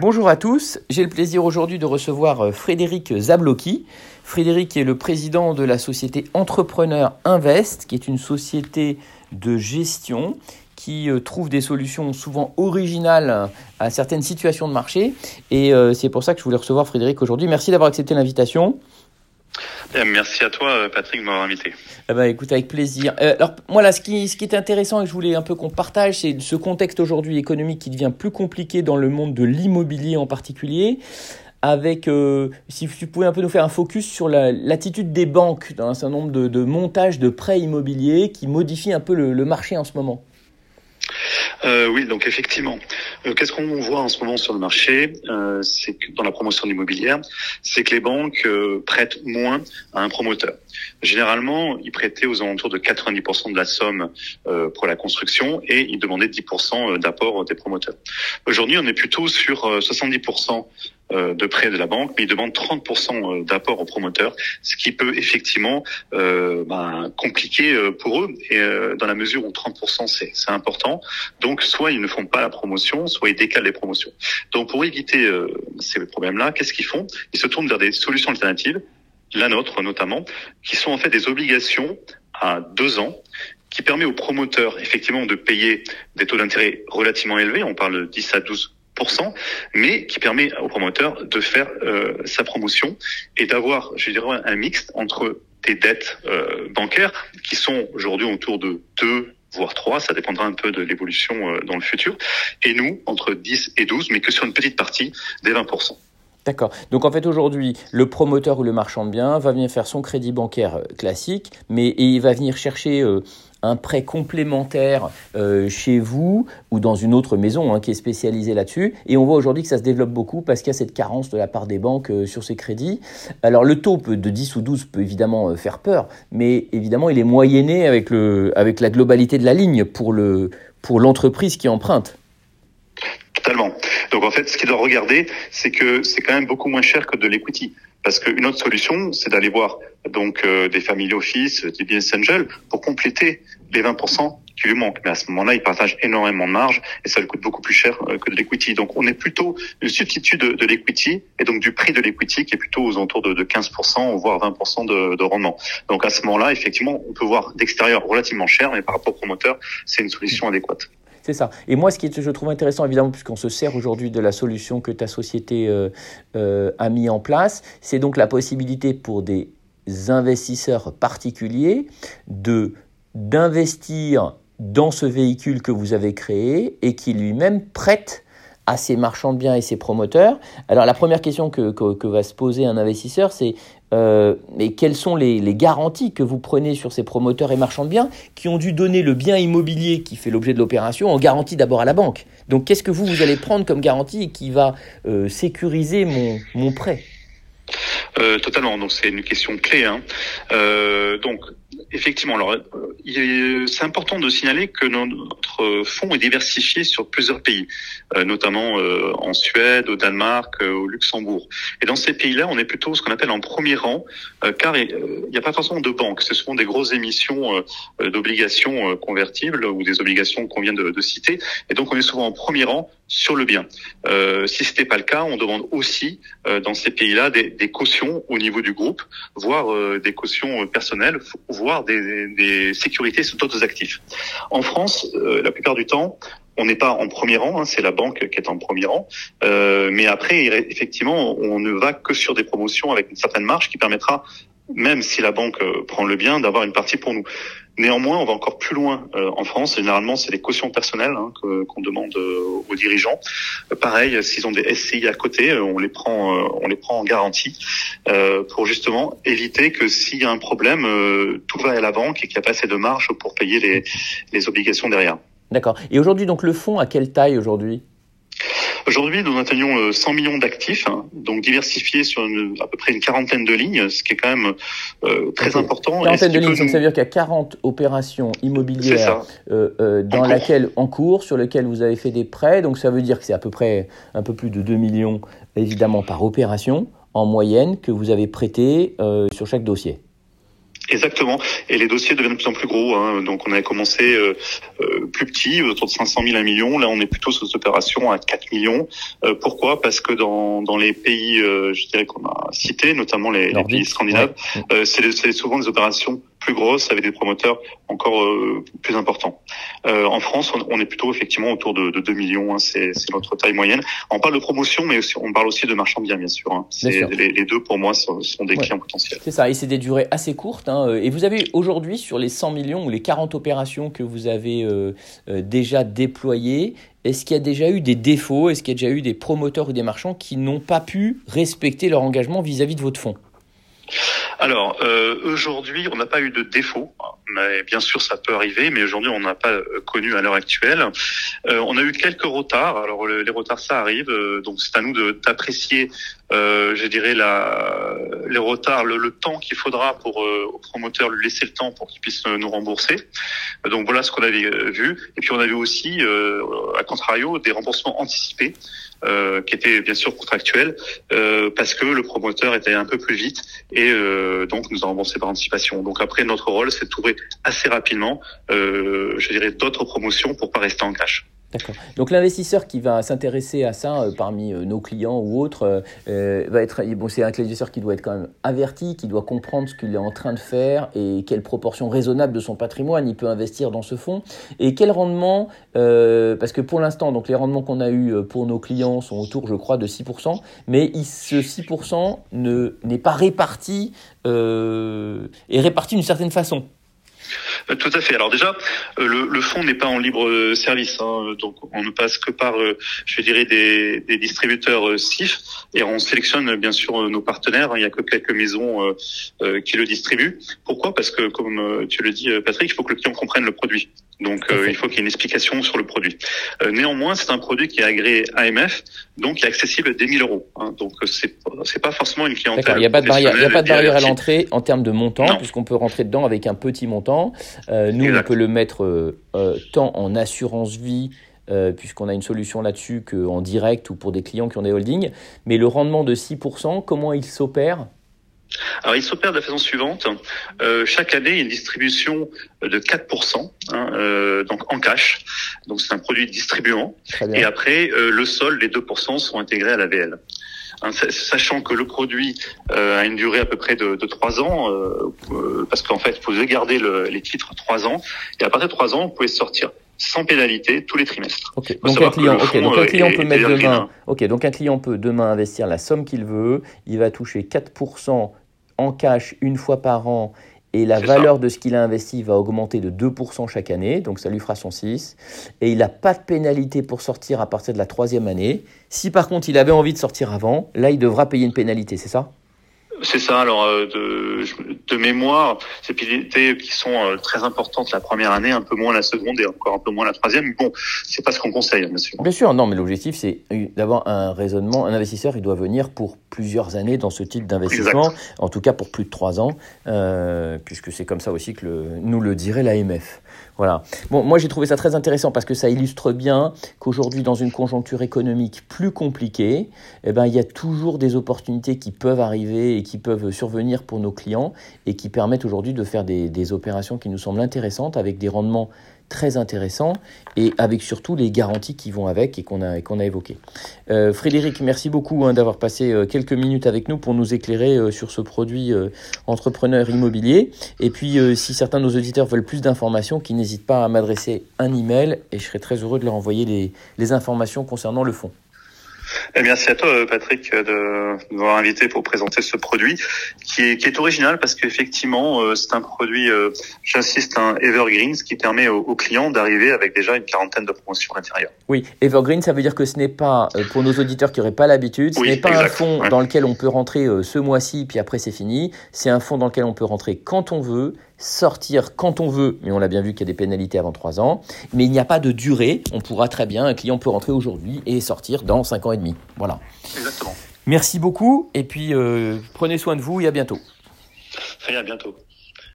Bonjour à tous, j'ai le plaisir aujourd'hui de recevoir euh, Frédéric Zablocki. Frédéric est le président de la société Entrepreneur Invest, qui est une société de gestion qui euh, trouve des solutions souvent originales à certaines situations de marché. Et euh, c'est pour ça que je voulais recevoir Frédéric aujourd'hui. Merci d'avoir accepté l'invitation. Merci à toi, Patrick, de m'avoir invité. Eh ben, écoute, avec plaisir. Euh, alors, moi, ce qui, est intéressant et que je voulais un peu qu'on partage, c'est ce contexte aujourd'hui économique qui devient plus compliqué dans le monde de l'immobilier en particulier. Avec, euh, si tu pouvais un peu nous faire un focus sur l'attitude des banques dans un certain nombre de, montages de prêts immobiliers qui modifient un peu le marché en ce moment. Euh, oui, donc effectivement, euh, qu'est-ce qu'on voit en ce moment sur le marché euh, C'est que dans la promotion immobilière, c'est que les banques prêtent moins à un promoteur. Généralement, ils prêtaient aux alentours de 90% de la somme euh, pour la construction et ils demandaient 10% d'apport des promoteurs. Aujourd'hui, on est plutôt sur 70% euh, de prêt de la banque, mais ils demandent 30% euh, d'apport aux promoteurs, ce qui peut effectivement euh, ben, compliquer pour eux, et dans la mesure où 30% c'est, c'est important. Donc soit ils ne font pas la promotion, soit ils décalent les promotions. Donc pour éviter ces problèmes-là, qu'est-ce qu'ils font? Ils se tournent vers des solutions alternatives, la nôtre notamment, qui sont en fait des obligations à deux ans qui permet aux promoteurs effectivement de payer des taux d'intérêt relativement élevés, on parle de 10 à 12 mais qui permet au promoteur de faire euh, sa promotion et d'avoir, je dirais, un mix entre des dettes euh, bancaires qui sont aujourd'hui autour de 2 voire 3, ça dépendra un peu de l'évolution euh, dans le futur, et nous, entre 10 et 12, mais que sur une petite partie des 20%. D'accord. Donc en fait aujourd'hui, le promoteur ou le marchand de biens va venir faire son crédit bancaire classique, mais il va venir chercher un prêt complémentaire euh, chez vous ou dans une autre maison hein, qui est spécialisée là-dessus. Et on voit aujourd'hui que ça se développe beaucoup parce qu'il y a cette carence de la part des banques euh, sur ces crédits. Alors le taux de 10 ou 12 peut évidemment euh, faire peur, mais évidemment il est moyenné avec, le, avec la globalité de la ligne pour, le, pour l'entreprise qui emprunte. Donc en fait, ce qu'il doit regarder, c'est que c'est quand même beaucoup moins cher que de l'equity. Parce qu'une autre solution, c'est d'aller voir donc euh, des family office, des business angels pour compléter les 20% qui lui manquent. Mais à ce moment-là, il partage énormément de marge et ça lui coûte beaucoup plus cher euh, que de l'equity. Donc on est plutôt une substitut de, de l'equity et donc du prix de l'equity qui est plutôt aux alentours de, de 15% voire 20% de, de rendement. Donc à ce moment-là, effectivement, on peut voir d'extérieur relativement cher, mais par rapport au promoteur, c'est une solution adéquate. C'est ça. Et moi, ce qui est, je trouve intéressant, évidemment, puisqu'on se sert aujourd'hui de la solution que ta société euh, euh, a mis en place, c'est donc la possibilité pour des investisseurs particuliers de d'investir dans ce véhicule que vous avez créé et qui lui-même prête à ses marchands de biens et ses promoteurs. Alors la première question que, que, va se poser un investisseur, c'est euh, mais quelles sont les, les, garanties que vous prenez sur ces promoteurs et marchands de biens qui ont dû donner le bien immobilier qui fait l'objet de l'opération en garantie d'abord à la banque Donc qu'est-ce que vous, vous allez prendre comme garantie qui va euh, sécuriser mon, mon prêt? Euh, totalement. Donc c'est une question clé. Hein. Euh, donc effectivement, alors c'est important de signaler que notre fonds est diversifié sur plusieurs pays, euh, notamment euh, en Suède, au Danemark, euh, au Luxembourg. Et dans ces pays-là, on est plutôt ce qu'on appelle en premier rang, car il n'y a pas forcément de banque. Ce sont des grosses émissions d'obligations convertibles ou des obligations qu'on vient de, de, citer. Et donc on est souvent en premier rang sur le bien. Euh, si ce n'était pas le cas, on demande aussi dans ces pays-là des, des, cautions au niveau du groupe, voire des cautions personnelles, des, sécurités sur d'autres actifs. En France, euh, la plupart du temps, on n'est pas en premier rang, hein, c'est la banque qui est en premier rang. Euh, mais après, effectivement, on ne va que sur des promotions avec une certaine marge qui permettra, même si la banque euh, prend le bien, d'avoir une partie pour nous. Néanmoins, on va encore plus loin euh, en France. Généralement, c'est les cautions personnelles hein, qu'on demande euh, aux dirigeants. Euh, pareil, s'ils ont des SCI à côté, on les prend, on les prend en garantie pour justement éviter que s'il y a un problème, tout va à la banque et qu'il n'y a pas assez de marge pour payer les, les obligations derrière. D'accord. Et aujourd'hui, donc le fonds, à quelle taille aujourd'hui? Aujourd'hui, nous atteignons 100 millions d'actifs, hein, donc diversifiés sur à peu près une quarantaine de lignes, ce qui est quand même euh, très important. Quarantaine de lignes, donc ça veut dire qu'il y a 40 opérations immobilières euh, euh, dans en laquelle, en cours, sur lesquelles vous avez fait des prêts. Donc ça veut dire que c'est à peu près un peu plus de 2 millions, évidemment, par opération en moyenne que vous avez prêté sur chaque dossier. Exactement. Et les dossiers deviennent de plus en plus gros. Hein. Donc on avait commencé euh, euh, plus petit, autour de 500 000 à 1 million. Là, on est plutôt sur des opérations à 4 millions. Euh, pourquoi? Parce que dans, dans les pays, je dirais qu'on a cités, notamment les, les pays scandinaves, c'est souvent des opérations plus grosses avec des promoteurs encore plus importants. en France, on, est plutôt effectivement autour de, de 2 millions. Hein. C'est notre taille moyenne. On parle de promotion, mais aussi, on parle aussi de marchand bien, bien sûr. Hein. Les, les, deux, pour moi, sont, sont des clients potentiels. C'est ça. Et c'est des durées assez courtes. Hein. Euh, et vous avez aujourd'hui, sur les 100 millions ou les 40 opérations que vous avez euh, euh, déjà déployées, est-ce qu'il y a déjà eu des défauts Est-ce qu'il y a déjà eu des promoteurs ou des marchands qui n'ont pas pu respecter leur engagement vis-à-vis de votre fonds? Alors aujourd'hui, on n'a pas eu de défaut, mais bien sûr ça peut arriver, mais aujourd'hui on n'a pas connu à l'heure actuelle. on a eu quelques retards. Alors les retards ça arrive, donc c'est à nous d'apprécier euh, je dirais la, les retards, le, temps qu'il faudra pour euh, au promoteur lui laisser le temps pour qu'il puisse nous rembourser. Donc voilà ce qu'on avait euh, vu. Et puis on a vu aussi, euh, à contrario, des remboursements anticipés. Euh, qui étaient bien sûr contractuels euh, parce que le promoteur était un peu plus vite et donc nous a remboursé par anticipation. Donc après notre rôle c'est de trouver assez rapidement, je dirais d'autres promotions pour pas rester en cash. D'accord. Donc l'investisseur qui va s'intéresser à ça euh, parmi euh, nos clients ou autres euh, va être bon, c'est un investisseur qui doit être quand même averti, qui doit comprendre ce qu'il est en train de faire et quelle proportion raisonnable de son patrimoine il peut investir dans ce fonds et quel rendement parce que pour l'instant donc les rendements qu'on a eu pour nos clients sont autour je crois de 6%, mais ce 6% ne n'est pas réparti est réparti d'une certaine façon. Euh, tout à fait. Alors déjà, euh, le, le fonds n'est pas en libre euh, service, hein, donc on ne passe que par, je dirais, des, des distributeurs SIF et on sélectionne bien sûr nos partenaires. Il n'y a que quelques maisons qui le distribuent. Pourquoi? Parce que, comme tu le dis, Patrick, il faut que le client comprenne le produit. Donc il faut qu'il y ait une explication sur le produit. néanmoins, c'est un produit qui est agréé AMF, donc qui est accessible dès 1000 euros. Hein, donc c'est c'est pas forcément une clientèle. Il n'y a pas de barrière, il y a pas de barrière à l'entrée en termes de montant, puisqu'on peut rentrer dedans avec un petit montant. Euh, nous, on peut le mettre euh, euh, tant en assurance vie, puisqu'on a une solution là-dessus, qu'en direct ou pour des clients qui ont des holdings. Mais le rendement de 6%, comment il s'opère? Alors, il s'opère de la façon suivante. chaque année, il y a une distribution de 4%, hein, donc en cash. Donc, c'est un produit distribuant. Et après, le sol, les 2% sont intégrés à la VL. Hein, sachant que le produit euh, a une durée à peu près de, de 3 ans, euh, euh, parce qu'en fait, il faut garder le, les titres 3 ans, et à partir de 3 ans, vous pouvez sortir sans pénalité tous les trimestres. Donc un client, donc un client peut mettre demain. Donc un client peut demain investir la somme qu'il veut. Il va toucher 4% en cash une fois par an et la valeur de ce qu'il a investi va augmenter de 2% chaque année, donc ça lui fera son 6. Et il n'a pas de pénalité pour sortir à partir de la troisième année. Si par contre il avait envie de sortir avant, là il devra payer une pénalité, c'est ça? C'est ça. Alors euh, de, de mémoire, ces pénalités qui sont euh, très importantes la première année, un peu moins la seconde et encore un peu moins la troisième. Bon, c'est pas ce qu'on conseille, bien sûr. Bien sûr, non, mais l'objectif c'est d'avoir un raisonnement. Un investisseur, il doit venir pour plusieurs années dans ce type d'investissement, en tout cas pour plus de trois ans, euh, puisque c'est comme ça aussi que le, nous le dirait l'AMF. Voilà. Bon, moi j'ai trouvé ça très intéressant parce que ça illustre bien qu'aujourd'hui, dans une conjoncture économique plus compliquée, eh ben, il y a toujours des opportunités qui peuvent arriver et qui peuvent survenir pour nos clients et qui permettent aujourd'hui de faire des, des opérations qui nous semblent intéressantes avec des rendements très intéressant et avec surtout les garanties qui vont avec et qu'on a, qu'on a évoquées. Euh, Frédéric, merci beaucoup hein, d'avoir passé euh, quelques minutes avec nous pour nous éclairer euh, sur ce produit entrepreneur immobilier. Et puis, si certains de nos auditeurs veulent plus d'informations, qu'ils n'hésitent pas à m'adresser un email et je serai très heureux de leur envoyer les, les informations concernant le fonds. Eh merci à toi, Patrick, de m'avoir invité pour présenter ce produit qui est, qui est original parce qu'effectivement, euh, c'est un produit, euh, j'insiste, un evergreen, ce qui permet aux, clients d'arriver avec déjà une quarantaine de promotions à l'intérieur. Oui, evergreen, ça veut dire que ce n'est pas, euh, pour nos auditeurs qui n'auraient pas l'habitude, ce n'est pas un fonds dans lequel on peut rentrer ce mois-ci, puis après c'est fini. C'est un fonds dans lequel on peut rentrer quand on veut, sortir quand on veut, mais on l'a bien vu qu'il y a des pénalités avant 3 ans, mais il n'y a pas de durée, on pourra très bien, un client peut rentrer aujourd'hui et sortir dans 5 ans et demi. Voilà. Exactement. Merci beaucoup et puis euh, prenez soin de vous et à bientôt. à bientôt.